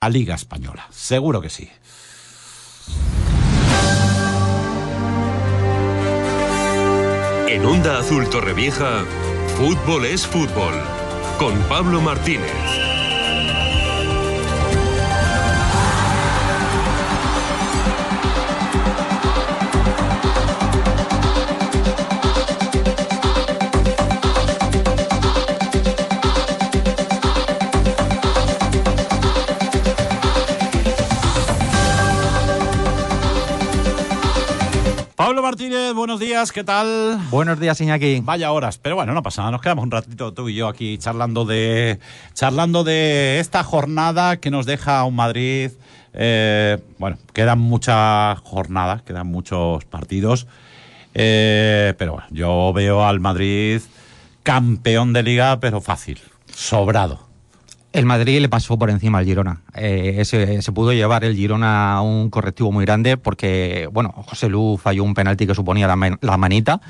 a Liga Española. Seguro que sí. En Onda Azul Torrevieja, fútbol es fútbol. Con Pablo Martínez. Pablo Martínez, buenos días, ¿qué tal? Buenos días, Iñaki. Vaya horas, pero bueno, no pasa nada, nos quedamos un ratito tú y yo aquí charlando de charlando de esta jornada que nos deja un Madrid. Eh, bueno, quedan muchas jornadas, quedan muchos partidos, eh, pero bueno, yo veo al Madrid campeón de liga, pero fácil, sobrado. El Madrid le pasó por encima al Girona. Eh, se, pudo llevar el Girona a un correctivo muy grande porque, bueno, José Lu falló un penalti que suponía la, la, manita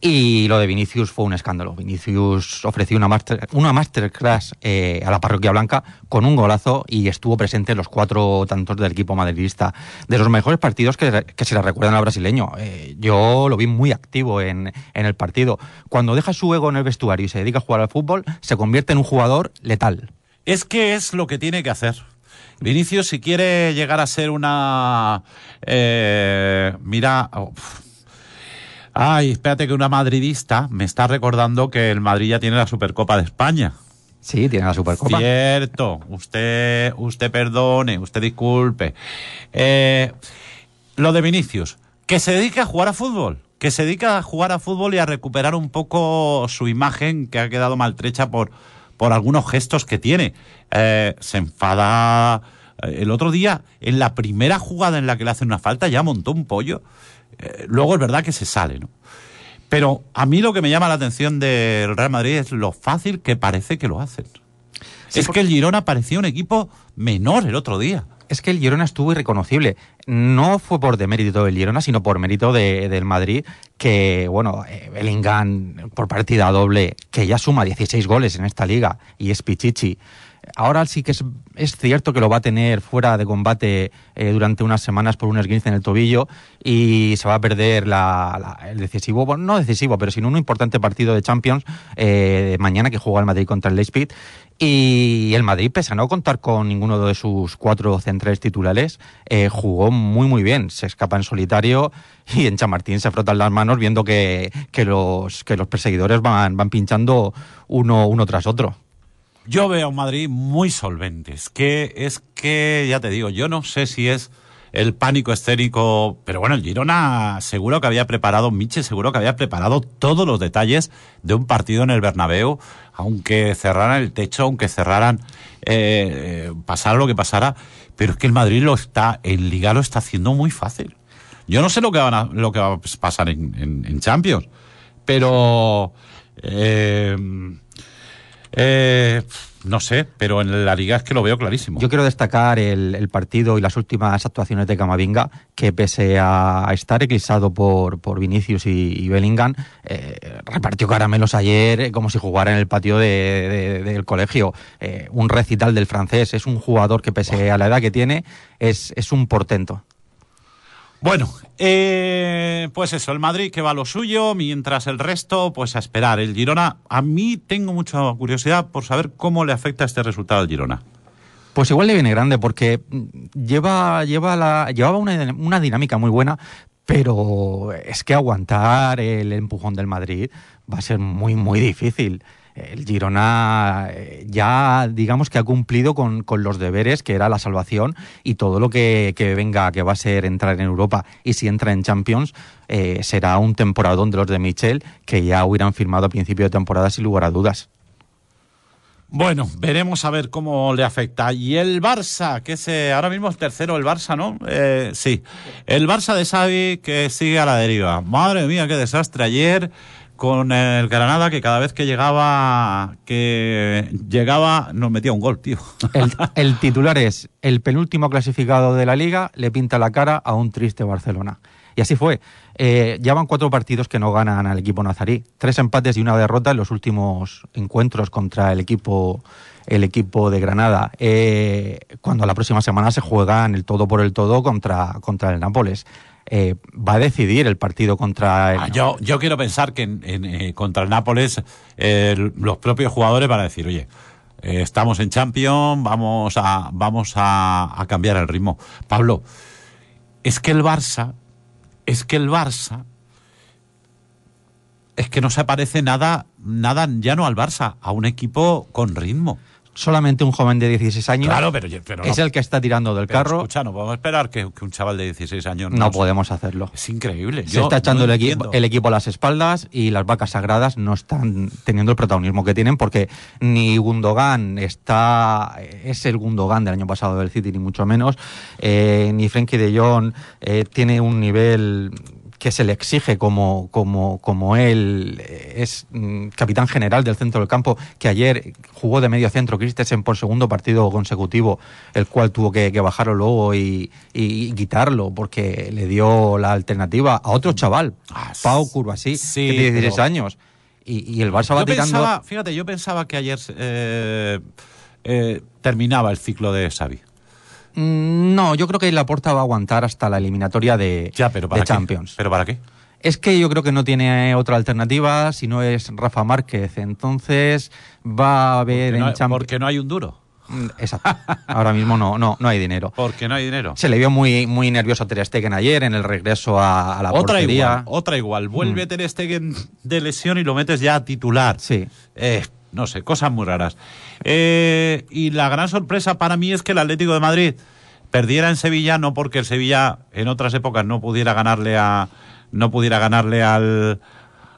y lo de Vinicius fue un escándalo. Vinicius ofreció una, master, una masterclass eh, a la parroquia blanca con un golazo y estuvo presente en los cuatro tantos del equipo madridista. De los mejores partidos que, que se le recuerdan al brasileño. Eh, yo lo vi muy activo en, en el partido. Cuando deja su ego en el vestuario y se dedica a jugar al fútbol, se convierte en un jugador letal. Es que es lo que tiene que hacer. Vinicius, si quiere llegar a ser una... Eh, mira... Oh, ay, espérate que una madridista me está recordando que el Madrid ya tiene la Supercopa de España. Sí, tiene la Supercopa. Cierto. Usted, usted perdone, usted disculpe. Eh, lo de Vinicius, que se dedique a jugar a fútbol. Que se dedique a jugar a fútbol y a recuperar un poco su imagen que ha quedado maltrecha por por algunos gestos que tiene. Eh, se enfada. El otro día, en la primera jugada en la que le hacen una falta, ya montó un pollo. Eh, luego es verdad que se sale, ¿no? Pero a mí lo que me llama la atención del Real Madrid es lo fácil que parece que lo hacen. Sí, es porque... que el Girona parecía un equipo menor el otro día es que el Girona estuvo irreconocible. No fue por demérito del Girona, sino por mérito de, del Madrid, que, bueno, eh, Bellingham por partida doble, que ya suma 16 goles en esta liga, y es Pichichi. Ahora sí que es, cierto que lo va a tener fuera de combate eh, durante unas semanas por un esguince en el tobillo y se va a perder la, el decisivo, bueno, no decisivo, pero sino un importante partido de Champions eh, mañana que juega el Madrid contra el Leipzig. Y el Madrid, pese a no contar con ninguno de sus cuatro centrales titulares, eh, jugó muy muy bien. Se escapa en solitario y en Chamartín se frotan las manos viendo que, los, perseguidores van, pinchando uno tras otro. Yo veo a un Madrid muy solventes, que es que, ya te digo, yo no sé si es el pánico escénico, pero bueno, el Girona seguro que había preparado, Miche seguro que había preparado todos los detalles de un partido en el Bernabéu, aunque cerraran el techo, aunque cerraran, eh, pasara lo que pasara, pero es que el Madrid lo está, el Liga lo está haciendo muy fácil. Yo no sé lo que, va a pasar en, en, en Champions, pero... Eh, eh, no sé, pero en la liga es que lo veo clarísimo. Yo quiero destacar el, partido y las últimas actuaciones de Camavinga, que pese a estar eclipsado por, por Vinicius y, Bellingham, eh, repartió caramelos ayer eh, como si jugara en el patio de, del colegio. Eh, un recital del francés, es un jugador que pese a la edad que tiene, es, es un portento. Bueno, eh, pues eso, el Madrid que va a lo suyo, mientras el resto, pues a esperar. El Girona, a mí tengo mucha curiosidad por saber cómo le afecta este resultado al Girona. Pues igual le viene grande, porque lleva, lleva la, llevaba una, una dinámica muy buena, pero es que aguantar el empujón del Madrid va a ser muy, muy difícil el Girona ya digamos que ha cumplido con, con, los deberes que era la salvación y todo lo que, venga que va a ser entrar en Europa y si entra en Champions eh, será un temporadón de los de Michel que ya hubieran firmado a principio de temporada sin lugar a dudas. Bueno, veremos a ver cómo le afecta. Y el Barça, que es eh, ahora mismo el tercero, el Barça, ¿no? Eh, sí. El Barça de Xavi que sigue a la deriva. Madre mía, qué desastre. Ayer con el Granada que cada vez que llegaba que llegaba nos metía un gol, tío. El, el, titular es el penúltimo clasificado de la liga le pinta la cara a un triste Barcelona. Y así fue. Eh, ya van cuatro partidos que no ganan al equipo nazarí. Tres empates y una derrota en los últimos encuentros contra el equipo el equipo de Granada, eh, cuando la próxima semana se juega en el todo por el todo contra, contra el Nápoles. Eh, va a decidir el partido contra el... Ah, yo, yo quiero pensar que en, eh, contra el Nápoles los propios jugadores van a decir, oye, estamos en Champions, vamos a, vamos a cambiar el ritmo. Pablo, es que el Barça, es que el Barça es que no se parece nada, nada ya no al Barça, a un equipo con ritmo. Solamente un joven de 16 años Claro, pero, pero es no, el que está tirando del pero carro. Escucha, no podemos esperar que, que un chaval de 16 años no se- podemos hacerlo. Es increíble. Se Yo está echando no el equipo a las espaldas y las vacas sagradas no están teniendo el protagonismo que tienen porque ni Gundogan está es el Gundogan del año pasado del City ni mucho menos eh, ni Frenkie de Jong eh, tiene un nivel que se le exige como, como, como él eh, es mm, capitán general del centro del campo, que ayer jugó de medio centro Christensen por segundo partido consecutivo, el cual tuvo que, que bajarlo luego y, y- y quitarlo porque le dio la alternativa a otro chaval, Ah, Pau Curvasí, sí, que tiene 16 pero- años. Y, y el Barça va Yo tirando... pensaba, fíjate, yo pensaba que ayer eh, eh, terminaba el ciclo de Xavi. Mm, No, yo creo que Laporta va a aguantar hasta la eliminatoria de, Ya, pero ¿para de? Champions. ¿Pero para qué? Es que yo creo que no tiene otra alternativa si no es Rafa Márquez. Entonces va a haber Porque en no, hay- Champions. porque no hay un duro. Mm, Exacto. Ahora mismo no, no, no hay dinero. Porque no hay dinero. Se le vio muy, muy nervioso a Ter Stegen ayer en el regreso a, a la otra portería. igual, otra igual. Vuelve Mm. Ter Stegen de lesión y lo metes ya a titular. Sí. Eh, no sé, cosas muy raras. Eh, y la gran sorpresa para mí es que el Atlético de Madrid perdiera en Sevilla, no porque el Sevilla en otras épocas no pudiera ganarle a no pudiera ganarle al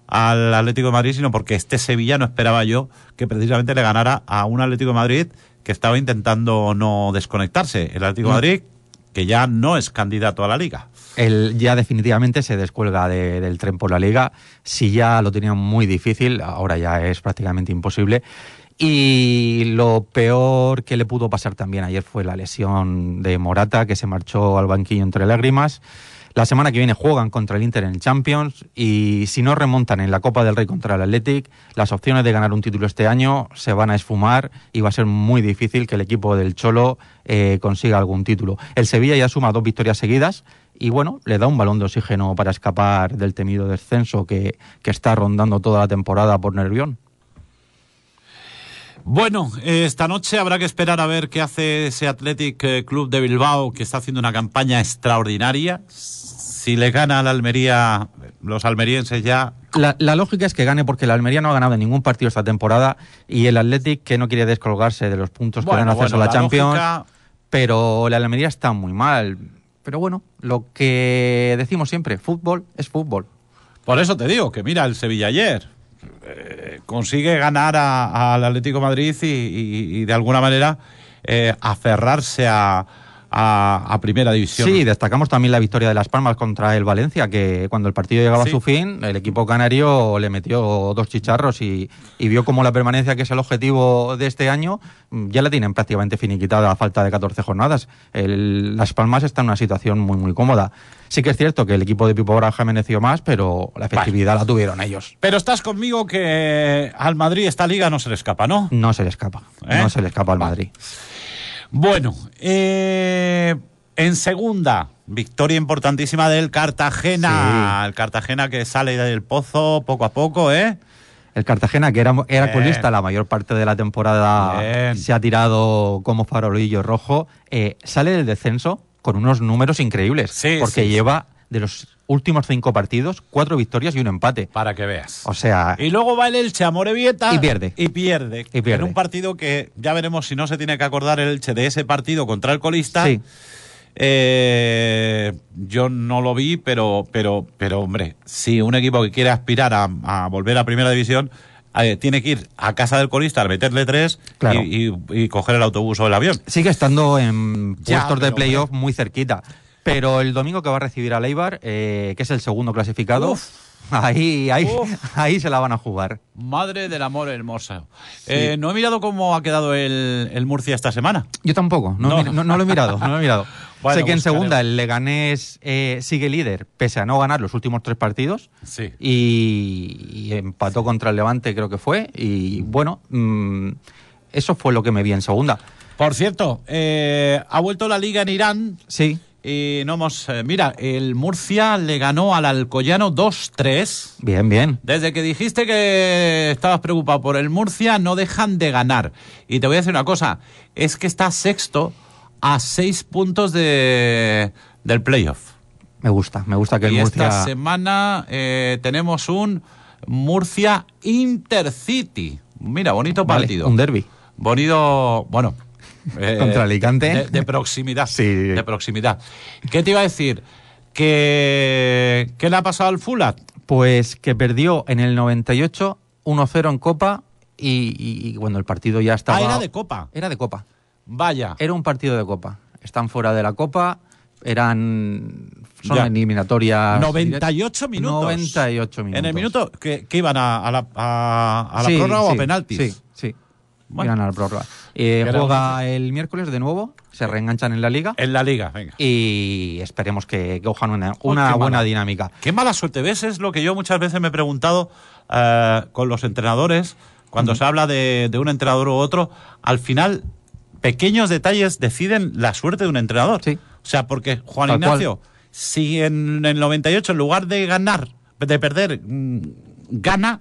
al Atlético de Madrid, sino porque este Sevilla no esperaba yo que precisamente le ganara a un Atlético de Madrid que estaba intentando no desconectarse. El Atlético de Mm. Madrid que ya no es candidato a la liga. Él ya definitivamente se descuelga de- del tren por la liga. Si ya lo tenía muy difícil, ahora ya es prácticamente imposible. Y lo peor que le pudo pasar también ayer fue la lesión de Morata, que se marchó al banquillo entre lágrimas. La semana que viene juegan contra el Inter en el Champions y si no remontan en la Copa del Rey contra el Athletic, las opciones de ganar un título este año se van a esfumar y va a ser muy difícil que el equipo del Cholo eh, consiga algún título. El Sevilla ya suma dos victorias seguidas y bueno, le da un balón de oxígeno para escapar del temido descenso que, que está rondando toda la temporada por Nervión. Bueno, eh, esta noche habrá que esperar a ver qué hace ese Athletic eh, Club de Bilbao, que está haciendo una campaña extraordinaria. Si le gana al Almería, los almerienses ya. La, la lógica es que gane porque el Almería no ha ganado ningún partido esta temporada y el Athletic que no quiere descolgarse de los puntos que dan acceso bueno, a la, Champions, lógica- pero el Almería está muy mal. Pero bueno, lo que decimos siempre, fútbol es fútbol. por eso te digo que mira el Sevilla ayer. eh, consigue ganar al Atlético Madrid y de alguna manera eh, aferrarse a, a- a Primera División. Sí, destacamos también la victoria de Las Palmas contra el Valencia, que cuando el partido llegaba Sí. a su fin, el equipo canario le metió dos chicharros y, y vio como la permanencia, que es el objetivo de este año, ya la tienen prácticamente finiquitada a falta de 14 jornadas. El- Las Palmas está en una situación muy, muy cómoda. Sí que es cierto que el equipo de Pipo Baraja mereció más, pero la efectividad la tuvieron ellos. Pero estás conmigo que al Madrid esta liga no se le escapa, ¿no? No se le escapa, ¿Eh? no se le escapa al Madrid. Bueno, eh, en segunda, victoria importantísima del Cartagena. Sí. El Cartagena que sale del pozo poco a poco, ¿eh? El Cartagena, que era, era Bien. colista la mayor parte de la temporada, Bien. se ha tirado como farolillo rojo. eh, sale del descenso con unos números increíbles, Sí, porque sí, lleva de los últimos cinco partidos cuatro victorias y un empate. Para que veas. O sea, Y luego va el Elche a Morevieta. Y pierde. Y pierde. Y pierde. En un partido que ya veremos si no se tiene que acordar el Elche de ese partido contra el colista. sí, Eh, yo no lo vi, pero, pero, pero hombre, si un equipo que quiere aspirar a, a volver a primera división, eh, tiene que ir a casa del colista, meterle tres Claro. y, y- y coger el autobús o el avión. sigue estando en Ya, puestos de playoff muy cerquita. Pero el domingo que va a recibir a Leibar, eh, que es el segundo clasificado, Uf. ahí, ahí, Uf. ahí se la van a jugar. Madre del amor hermosa. Eh, no he mirado cómo ha quedado el, el Murcia esta semana. Yo tampoco, no, No. he mi- no- no lo he mirado, no lo he mirado. Bueno, sé que en segunda el Leganés eh, sigue líder, pese a no ganar los últimos tres partidos, Sí. y, y empató contra el Levante, creo que fue. Y bueno, mm, Eso fue lo que me vi en segunda. Por cierto, eh, ha vuelto la liga en Irán Sí, y no hemos... eh, mira, el Murcia le ganó al Alcoyano 2-3. bien, bien. Desde que dijiste que estabas preocupado por el Murcia, no dejan de ganar. Y te voy a decir una cosa, es que está sexto a seis puntos de, del playoff. Me gusta, me gusta que el y Murcia... esta semana eh, tenemos un Murcia Intercity. Mira, bonito Vale, partido. un derby. Bonito, bueno. Eh, Contra Alicante. De, de proximidad. Sí. De proximidad. ¿Qué te iba a decir? Que, ¿Qué le ha pasado al Fulat? Pues que perdió en el 98 1-0 en Copa y, y- y, bueno, el partido ya estaba... Ah, era de Copa. Era de Copa. Vaya. Era un partido de Copa. Están fuera de la Copa, eran... Son Ya. eliminatorias... 98 minutos. 98 minutos. En el minuto que, que iban a, a la, a, a la Sí, prórroga o a penaltis. Sí. Bueno. La prórroga. Eh, juega el miércoles de nuevo, se reenganchan en la liga En la liga, venga. y esperemos que cojan una, Oh, una buena mala. dinámica. Qué mala suerte ves, es lo que yo muchas veces me he preguntado eh, con los entrenadores, cuando se habla de, de un entrenador u otro, al final pequeños detalles deciden la suerte de un entrenador. Sí. O sea, porque Juan Tal Ignacio, si en el 98 en lugar de ganar, de perder, mm, gana,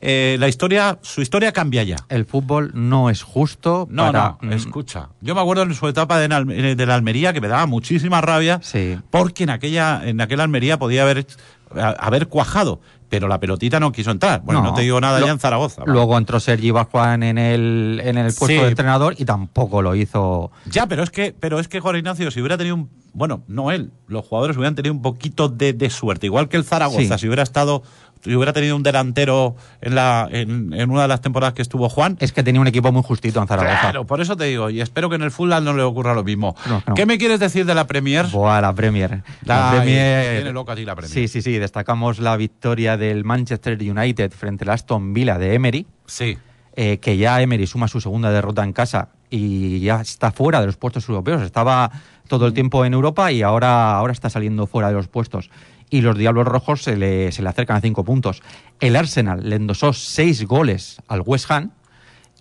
eh, la historia, su historia cambia ya. El fútbol no es justo No, para... no, escucha. Yo me acuerdo en su etapa de, eh, de la Almería que me daba muchísima rabia Sí. porque en aquella, en aquella Almería podía haber, haber cuajado, pero la pelotita no quiso entrar. Bueno, no, te digo nada Lo- ya en Zaragoza. ¿vale? Luego entró Sergi Barjuan en el, en el puesto Sí. de entrenador y tampoco lo hizo. Ya, pero es que, pero es que Juan Ignacio, si hubiera tenido un, bueno, no él, los jugadores hubieran tenido un poquito de, de suerte, igual que el Zaragoza, Sí. si hubiera estado, si hubiera tenido un delantero en la, en, en una de las temporadas que estuvo Juan. Es que tenía un equipo muy justito en Zaragoza. Claro, por eso te digo, y espero que en el fútbol no le ocurra lo mismo. No, no. ¿Qué me quieres decir de la Premier? Buah, la Premier. La Ay, Premier. tiene loca la Premier. Sí, sí, sí. Destacamos la victoria del Manchester United frente al Aston Villa de Emery. Sí. eh, que ya Emery suma su segunda derrota en casa y ya está fuera de los puestos europeos. Estaba todo el tiempo en Europa y ahora, ahora está saliendo fuera de los puestos. Y los Diablos Rojos se le, se le acercan a cinco puntos. El Arsenal le endosó seis goles al West Ham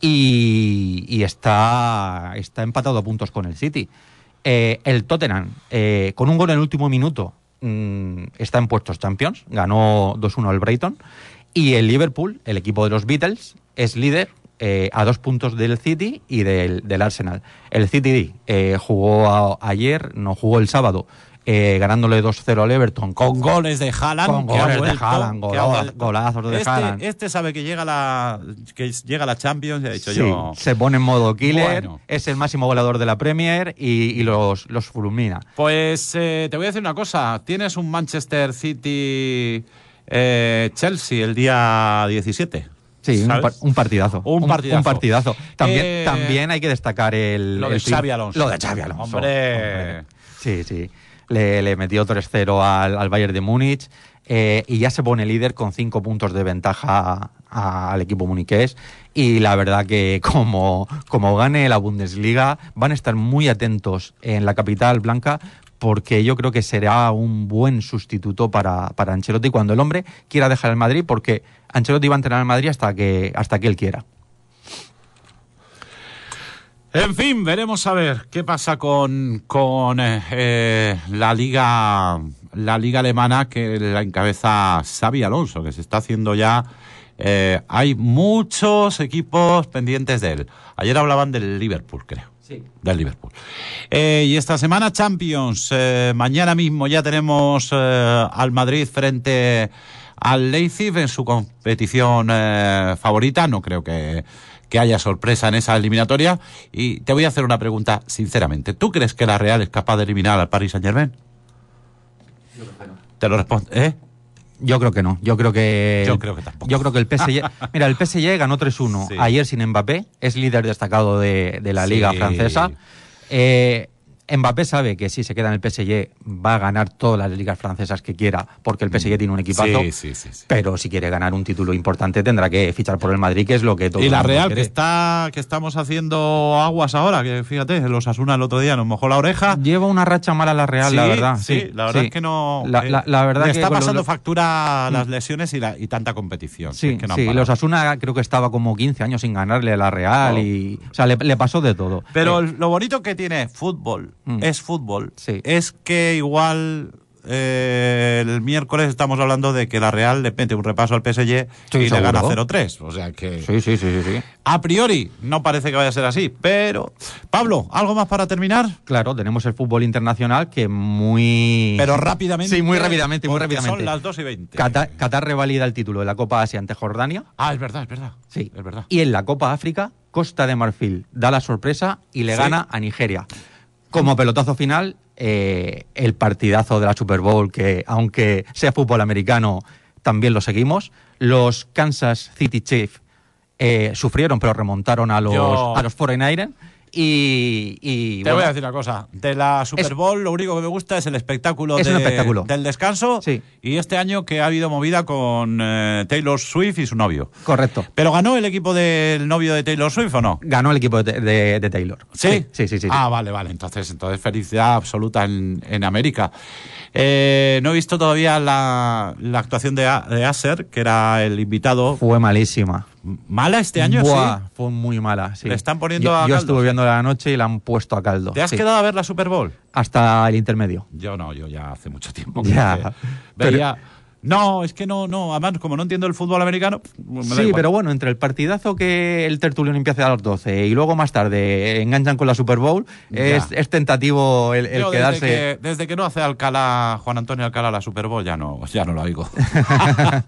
y, y está, está empatado a puntos con el City. Eh, el Tottenham, eh, con un gol en el último minuto, mm, está en puestos Champions, ganó 2-1 al Brighton. Y el Liverpool, el equipo de los Beatles, es líder eh, a dos puntos del City y del, del Arsenal. El City jugó ayer, no jugó el sábado, eh, ganándole 2-0 al Everton. Con goles de Haaland. Con goles de Haaland, golazos de este, Haaland. Este sabe que llega la, que llega la Champions y ha dicho Sí, yo. se pone en modo killer, Bueno. es el máximo goleador de la Premier y, y los, los fulmina. Pues eh, te voy a decir una cosa. Tienes un Manchester City eh, Chelsea el día 17. Sí, un, ¿sabes? par- un partidazo. Un partidazo. un partidazo. También, Eh, también hay que destacar el. Lo de el Xavi Alonso. Lo de Xavi Alonso. Hombre. Sí, sí. Le, metió 3-0 al, al Bayern de Múnich eh, y ya se pone líder con cinco puntos de ventaja al equipo muniqués. Y la verdad que como, como gane la Bundesliga, van a estar muy atentos en la capital blanca porque yo creo que será un buen sustituto para, para Ancelotti cuando el hombre quiera dejar el Madrid, porque Ancelotti va a entrenar al Madrid hasta que, hasta que él quiera. En fin, veremos a ver qué pasa con, con eh, eh, la liga la liga alemana que la encabeza Xavi Alonso, que se está haciendo ya. eh, hay muchos equipos pendientes de él. Ayer hablaban del Liverpool, creo. Sí. Del Liverpool. Eh, y esta semana Champions. mañana mismo ya tenemos al Madrid frente al Leipzig en su competición favorita. No creo que, que haya sorpresa en esa eliminatoria. Y te voy a hacer una pregunta sinceramente. ¿Tú crees que la Real es capaz de eliminar al Paris Saint Germain? Te lo respondo. ¿Eh? Yo creo que no. Yo creo que. Yo creo que tampoco. Yo creo que el PSG. mira, el PSG ganó 3-1 Sí. ayer sin Mbappé. Es líder destacado de, de la Sí. Liga Francesa. Eh, Mbappé sabe que si se queda en el PSG va a ganar todas las ligas francesas que quiera, porque el PSG tiene un equipazo. Sí, sí, sí. Pero si quiere ganar un título importante tendrá que fichar por el Madrid, que es lo que todo Y la Real, que está que estamos haciendo aguas ahora, que fíjate, los Asuna el otro día nos mojó la oreja. Lleva una racha mala la Real, la verdad. Sí, la verdad es que no. La, eh, la- la verdad le que está pasando factura las lesiones y, la, y tanta competición. Sí, es que no han sí, parado. los Asuna creo que estaba como 15 años sin ganarle a la Real y o sea, le, le pasó de todo. Pero Eh, lo bonito que tiene fútbol Mm. es fútbol. Sí. Es que igual eh, el miércoles estamos hablando de que la Real le mete un repaso al PSG Sí, y le gana seguro. 0-3. O sea que sí, sí, sí, sí, sí. a priori no parece que vaya a ser así. Pero, Pablo, ¿algo más para terminar? Claro, tenemos el fútbol internacional que muy Pero rápidamente. Sí, muy rápidamente, muy rápidamente. Son las 2 y 20. Qatar, Qatar revalida el título de la Copa Asia ante Jordania. Ah, es verdad, es verdad. Sí. Es verdad. Y en la Copa África, Costa de Marfil da la sorpresa y le Sí. gana a Nigeria. Como pelotazo final, eh, el partidazo de la Super Bowl, que aunque sea fútbol americano, también lo seguimos. Los Kansas City Chiefs eh, sufrieron, pero remontaron a los, Yo- a los 49 y, y, Te bueno, voy a decir una cosa. De la Super Es- Bowl, lo único que me gusta es el espectáculo, Es de- un espectáculo. del descanso. Sí. Y este año que ha habido movida con eh, Taylor Swift y su novio. Correcto. ¿Pero ganó el equipo del novio de Taylor Swift o no? Ganó el equipo de, de- de Taylor. ¿Sí? Sí, sí, sí. sí. Ah, vale, vale. Entonces, entonces felicidad absoluta en, en América. Eh, no he visto todavía la, la actuación de, de Acer, que era el invitado. Fue malísima. ¿Mala este año? Buah, Sí. Fue muy mala. Sí. Le están poniendo yo, a Yo caldo, estuve sí. viendo la noche y la han puesto a caldo. ¿Te has sí. quedado a ver la Super Bowl? Hasta el intermedio. Yo no, yo ya hace mucho tiempo. Ya, que pero- Veía. No, es que no, no. Además, como no entiendo el fútbol americano. me da sí, igual. pero bueno, entre el partidazo que el tertulión empieza a las 12 y luego más tarde enganchan con la Super Bowl, es, tentativo el, quedarse. Desde que, desde que no hace Alcalá, Juan Antonio Alcalá la Super Bowl, ya no, ya no lo oigo.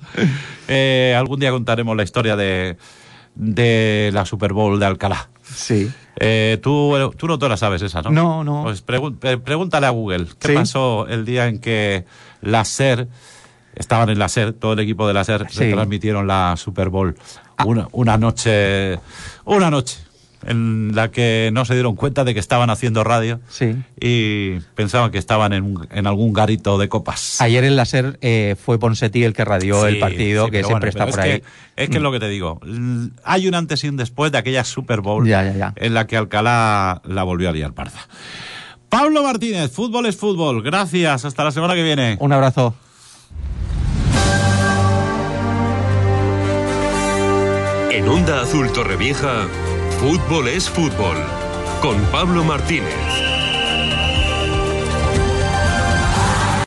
Eh, algún día contaremos la historia de, de la Super Bowl de Alcalá. Sí. Eh, tú, tú no te la sabes esa, ¿no? No, no. Pues pre- pregúntale a Google qué Sí. pasó el día en que la SER, estaban en la SER, todo el equipo de la SER, Sí. retransmitieron la Super Bowl. Una, una noche, una noche en la que no se dieron cuenta de que estaban haciendo radio Sí. y pensaban que estaban en, un- en algún garito de copas. Ayer en la SER eh, fue Ponsetti el que radió el partido, sí, que siempre bueno, está por es ahí. Que, es que es lo que te digo. Hay un antes y un después de aquella Super Bowl Ya, ya, ya. en la que Alcalá la volvió a liar parda. Pablo Martínez, fútbol es fútbol. Gracias. Hasta la semana que viene. Un abrazo. En Onda Azul Torrevieja, fútbol es fútbol. Con Pablo Martínez.